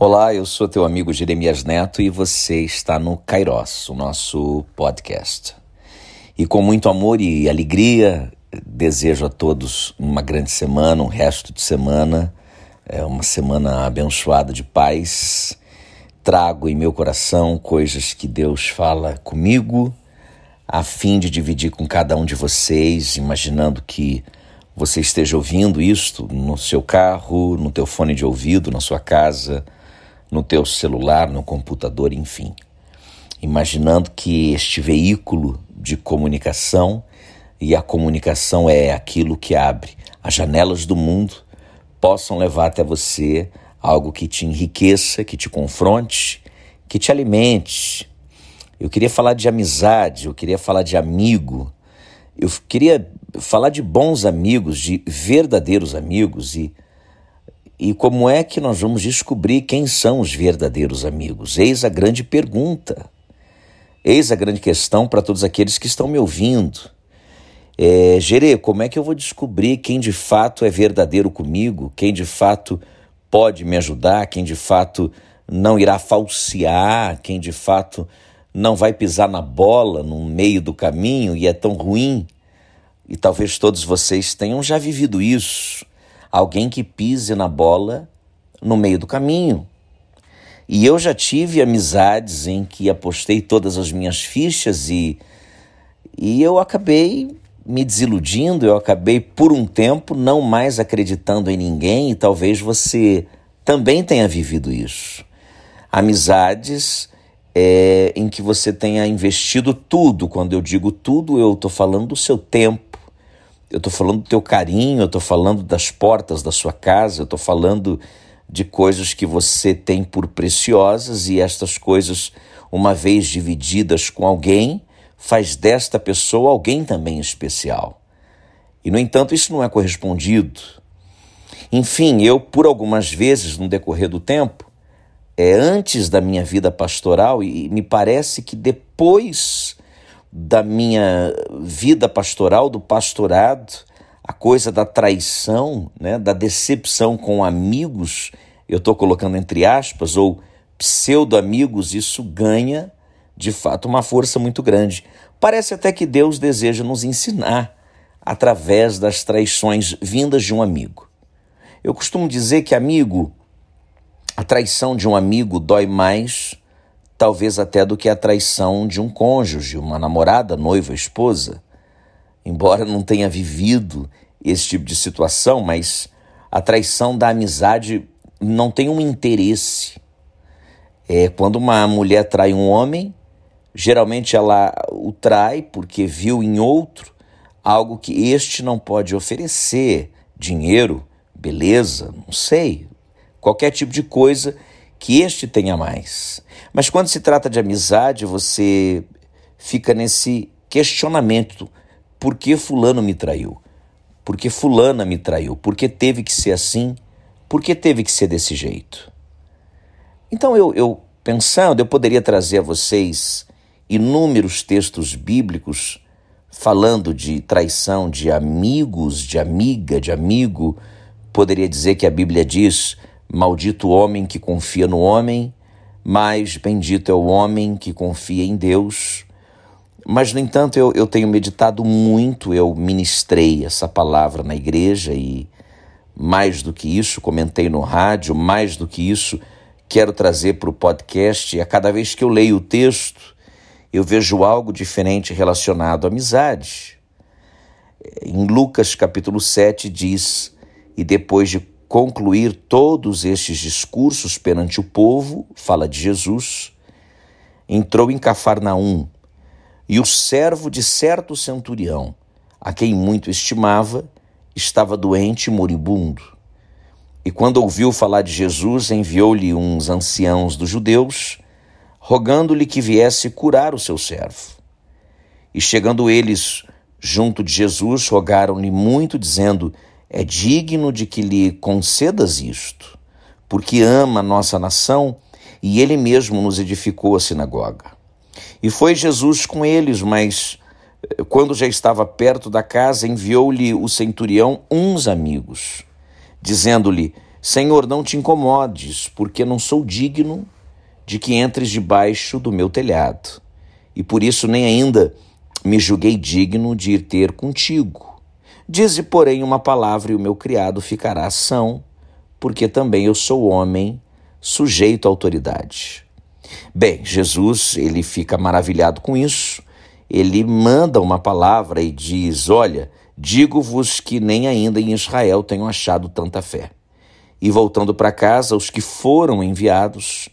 Olá, eu sou teu amigo Jeremias Neto e você está no Kairos, o nosso podcast. E com muito amor e alegria, desejo a todos uma grande semana, um resto de semana, é uma semana abençoada de paz. Trago em meu coração coisas que Deus fala comigo, a fim de dividir com cada um de vocês, imaginando que você esteja ouvindo isto no seu carro, no teu fone de ouvido, na sua casa, no teu celular, no computador, enfim. Imaginando que este veículo de comunicação, e a comunicação é aquilo que abre as janelas do mundo, possam levar até você algo que te enriqueça, que te confronte, que te alimente. Eu queria falar de amizade, eu queria falar de amigo, eu queria falar de bons amigos, de verdadeiros amigos e e como é que nós vamos descobrir quem são os verdadeiros amigos? Eis a grande pergunta. Eis a grande questão para todos aqueles que estão me ouvindo. É, Gerê, como é que eu vou descobrir quem de fato é verdadeiro comigo? Quem de fato pode me ajudar? Quem de fato não irá falsear? Quem de fato não vai pisar na bola no meio do caminho e é tão ruim? E talvez todos vocês tenham já vivido isso alguém que pise na bola no meio do caminho. E eu já tive amizades em que apostei todas as minhas fichas e, e eu acabei me desiludindo, eu acabei por um tempo não mais acreditando em ninguém e talvez você também tenha vivido isso. Amizades é, em que você tenha investido tudo. Quando eu digo tudo, eu estou falando do seu tempo eu estou falando do teu carinho, eu estou falando das portas da sua casa, eu estou falando de coisas que você tem por preciosas e estas coisas, uma vez divididas com alguém, faz desta pessoa alguém também especial. E, no entanto, isso não é correspondido. Enfim, eu, por algumas vezes no decorrer do tempo, é antes da minha vida pastoral, e me parece que depois da minha vida pastoral, do pastorado, a coisa da traição, né, da decepção com amigos, eu estou colocando entre aspas, ou pseudo-amigos, isso ganha de fato uma força muito grande. Parece até que Deus deseja nos ensinar através das traições vindas de um amigo. Eu costumo dizer que amigo, a traição de um amigo dói mais talvez até do que a traição de um cônjuge, uma namorada, noiva, esposa. Embora não tenha vivido esse tipo de situação, mas a traição da amizade não tem um interesse. É quando uma mulher trai um homem, geralmente ela o trai porque viu em outro algo que este não pode oferecer, dinheiro, beleza, não sei, qualquer tipo de coisa que este tenha mais. Mas quando se trata de amizade, você fica nesse questionamento: por que Fulano me traiu? Por que Fulana me traiu? Por que teve que ser assim? Por que teve que ser desse jeito? Então, eu, eu pensando, eu poderia trazer a vocês inúmeros textos bíblicos falando de traição de amigos, de amiga, de amigo. Poderia dizer que a Bíblia diz Maldito o homem que confia no homem, mas bendito é o homem que confia em Deus. Mas, no entanto, eu, eu tenho meditado muito, eu ministrei essa palavra na igreja e, mais do que isso, comentei no rádio, mais do que isso, quero trazer para o podcast. A cada vez que eu leio o texto, eu vejo algo diferente relacionado à amizade. Em Lucas capítulo 7 diz: E depois de concluir todos estes discursos perante o povo, fala de Jesus, entrou em Cafarnaum e o servo de certo centurião, a quem muito estimava, estava doente e moribundo. E quando ouviu falar de Jesus, enviou-lhe uns anciãos dos judeus, rogando-lhe que viesse curar o seu servo. E chegando eles junto de Jesus, rogaram-lhe muito, dizendo: é digno de que lhe concedas isto, porque ama nossa nação e ele mesmo nos edificou a sinagoga. E foi Jesus com eles, mas eh, quando já estava perto da casa, enviou-lhe o centurião uns amigos, dizendo-lhe: Senhor, não te incomodes, porque não sou digno de que entres debaixo do meu telhado, e por isso nem ainda me julguei digno de ir ter contigo. Dize, porém, uma palavra e o meu criado ficará são, porque também eu sou homem, sujeito à autoridade. Bem, Jesus, ele fica maravilhado com isso, ele manda uma palavra e diz: Olha, digo-vos que nem ainda em Israel tenho achado tanta fé. E voltando para casa, os que foram enviados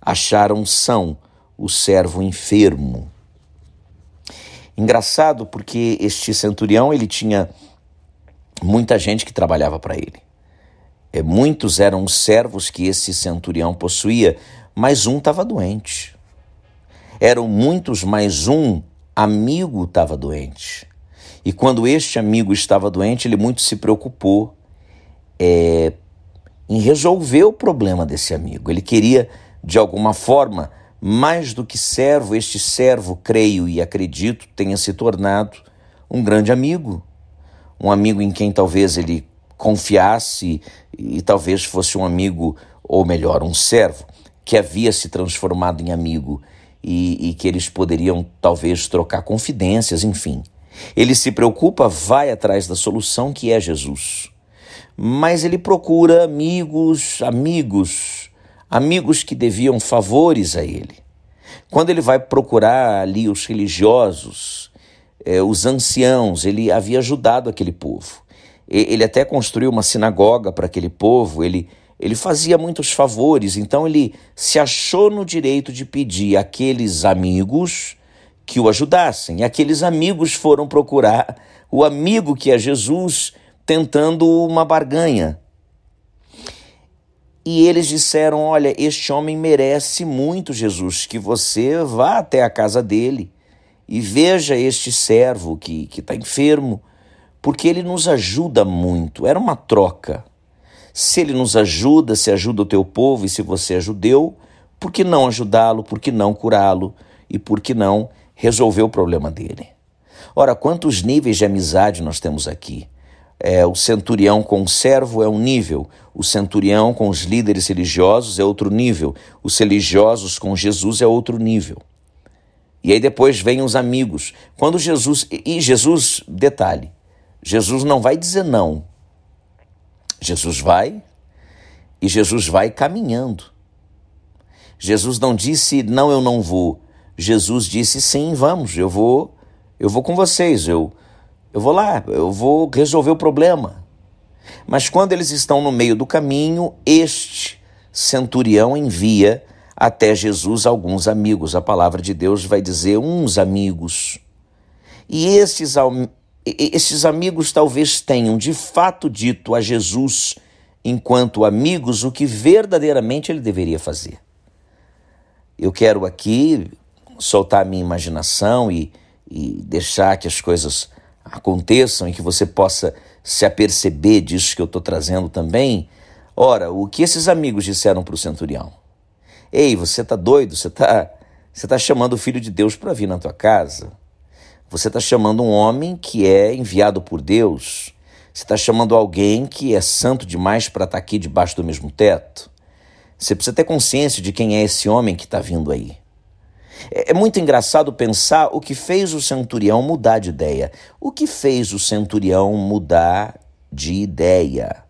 acharam são o servo enfermo. Engraçado porque este centurião ele tinha muita gente que trabalhava para ele. É, muitos eram os servos que esse centurião possuía, mas um estava doente. Eram muitos, mas um amigo estava doente. E quando este amigo estava doente, ele muito se preocupou é, em resolver o problema desse amigo. Ele queria, de alguma forma, mais do que servo, este servo, creio e acredito, tenha se tornado um grande amigo. Um amigo em quem talvez ele confiasse e talvez fosse um amigo, ou melhor, um servo, que havia se transformado em amigo e, e que eles poderiam talvez trocar confidências, enfim. Ele se preocupa, vai atrás da solução que é Jesus. Mas ele procura amigos, amigos, amigos que deviam favores a ele. Quando ele vai procurar ali os religiosos, eh, os anciãos, ele havia ajudado aquele povo. Ele até construiu uma sinagoga para aquele povo, ele, ele fazia muitos favores, então ele se achou no direito de pedir àqueles amigos que o ajudassem. E aqueles amigos foram procurar o amigo que é Jesus, tentando uma barganha. E eles disseram: Olha, este homem merece muito, Jesus, que você vá até a casa dele e veja este servo que está enfermo porque ele nos ajuda muito. Era uma troca. Se ele nos ajuda, se ajuda o teu povo, e se você é judeu, por que não ajudá-lo? Por que não curá-lo? E por que não resolver o problema dele? Ora, quantos níveis de amizade nós temos aqui? É, o centurião com o servo é um nível, o centurião com os líderes religiosos é outro nível, os religiosos com Jesus é outro nível. E aí depois vem os amigos. Quando Jesus. E Jesus, detalhe, Jesus não vai dizer não. Jesus vai e Jesus vai caminhando. Jesus não disse não, eu não vou. Jesus disse sim, vamos, eu vou, eu vou com vocês, eu eu vou lá, eu vou resolver o problema. Mas quando eles estão no meio do caminho, este centurião envia até Jesus alguns amigos. A palavra de Deus vai dizer uns amigos. E esses esses amigos talvez tenham de fato dito a Jesus, enquanto amigos, o que verdadeiramente ele deveria fazer. Eu quero aqui soltar a minha imaginação e, e deixar que as coisas aconteçam e que você possa se aperceber disso que eu estou trazendo também. Ora, o que esses amigos disseram para o centurião? Ei, você está doido? Você está você tá chamando o filho de Deus para vir na tua casa? Você está chamando um homem que é enviado por Deus. Você está chamando alguém que é santo demais para estar tá aqui debaixo do mesmo teto. Você precisa ter consciência de quem é esse homem que está vindo aí. É, é muito engraçado pensar o que fez o centurião mudar de ideia. O que fez o centurião mudar de ideia?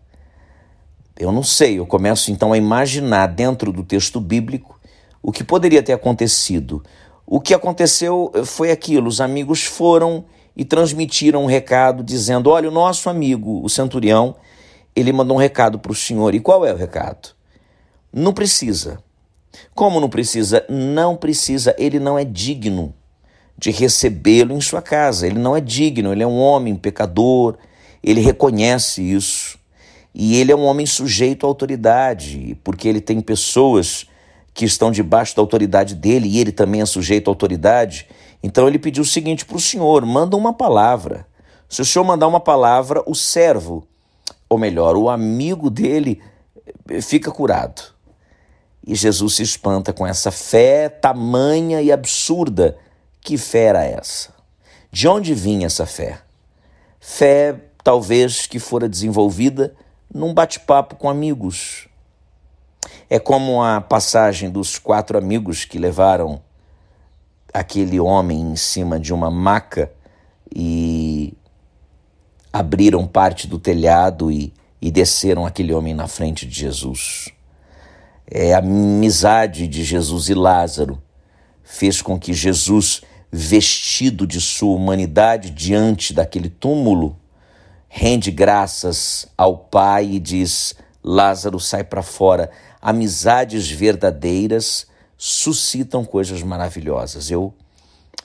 Eu não sei, eu começo então a imaginar dentro do texto bíblico o que poderia ter acontecido. O que aconteceu eh, foi aquilo: os amigos foram e transmitiram um recado dizendo: Olha, o nosso amigo, o centurião, ele mandou um recado para o senhor. E qual é o recado? Não precisa. Como não precisa? Não precisa, ele não é digno de recebê-lo em sua casa. Ele não é digno, ele é um homem pecador, ele reconhece isso. E ele é um homem sujeito à autoridade, porque ele tem pessoas que estão debaixo da autoridade dele e ele também é sujeito à autoridade. Então ele pediu o seguinte para o senhor: manda uma palavra. Se o senhor mandar uma palavra, o servo, ou melhor, o amigo dele, fica curado. E Jesus se espanta com essa fé tamanha e absurda. Que fé era essa? De onde vinha essa fé? Fé, talvez, que fora desenvolvida num bate-papo com amigos. É como a passagem dos quatro amigos que levaram aquele homem em cima de uma maca e abriram parte do telhado e, e desceram aquele homem na frente de Jesus. É a amizade de Jesus e Lázaro fez com que Jesus, vestido de sua humanidade diante daquele túmulo, rende graças ao Pai e diz: Lázaro, sai para fora. Amizades verdadeiras suscitam coisas maravilhosas. Eu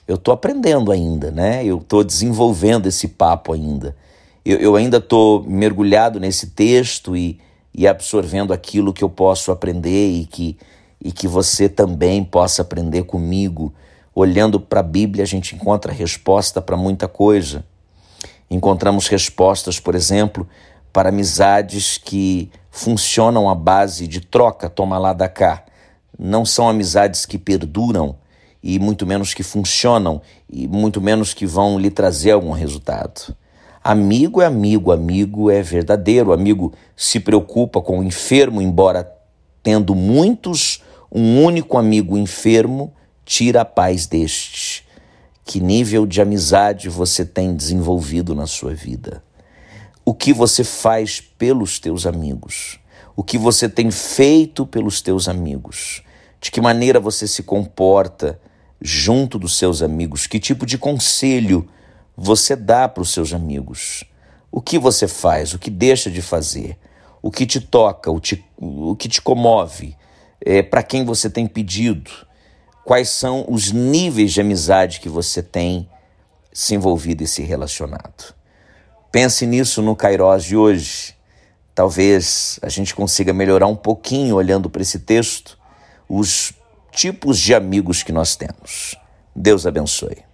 eu estou aprendendo ainda, né? Eu estou desenvolvendo esse papo ainda. Eu, eu ainda estou mergulhado nesse texto e, e absorvendo aquilo que eu posso aprender e que, e que você também possa aprender comigo. Olhando para a Bíblia, a gente encontra resposta para muita coisa. Encontramos respostas, por exemplo, para amizades que funcionam à base de troca, toma lá da cá. Não são amizades que perduram e muito menos que funcionam e muito menos que vão lhe trazer algum resultado. Amigo é amigo, amigo é verdadeiro, amigo se preocupa com o enfermo, embora tendo muitos, um único amigo enfermo tira a paz deste. Que nível de amizade você tem desenvolvido na sua vida? O que você faz pelos teus amigos? O que você tem feito pelos teus amigos? De que maneira você se comporta junto dos seus amigos? Que tipo de conselho você dá para os seus amigos? O que você faz? O que deixa de fazer? O que te toca? O, te, o que te comove? É, para quem você tem pedido? Quais são os níveis de amizade que você tem se envolvido e se relacionado. Pense nisso no Kairos de hoje. Talvez a gente consiga melhorar um pouquinho olhando para esse texto os tipos de amigos que nós temos. Deus abençoe.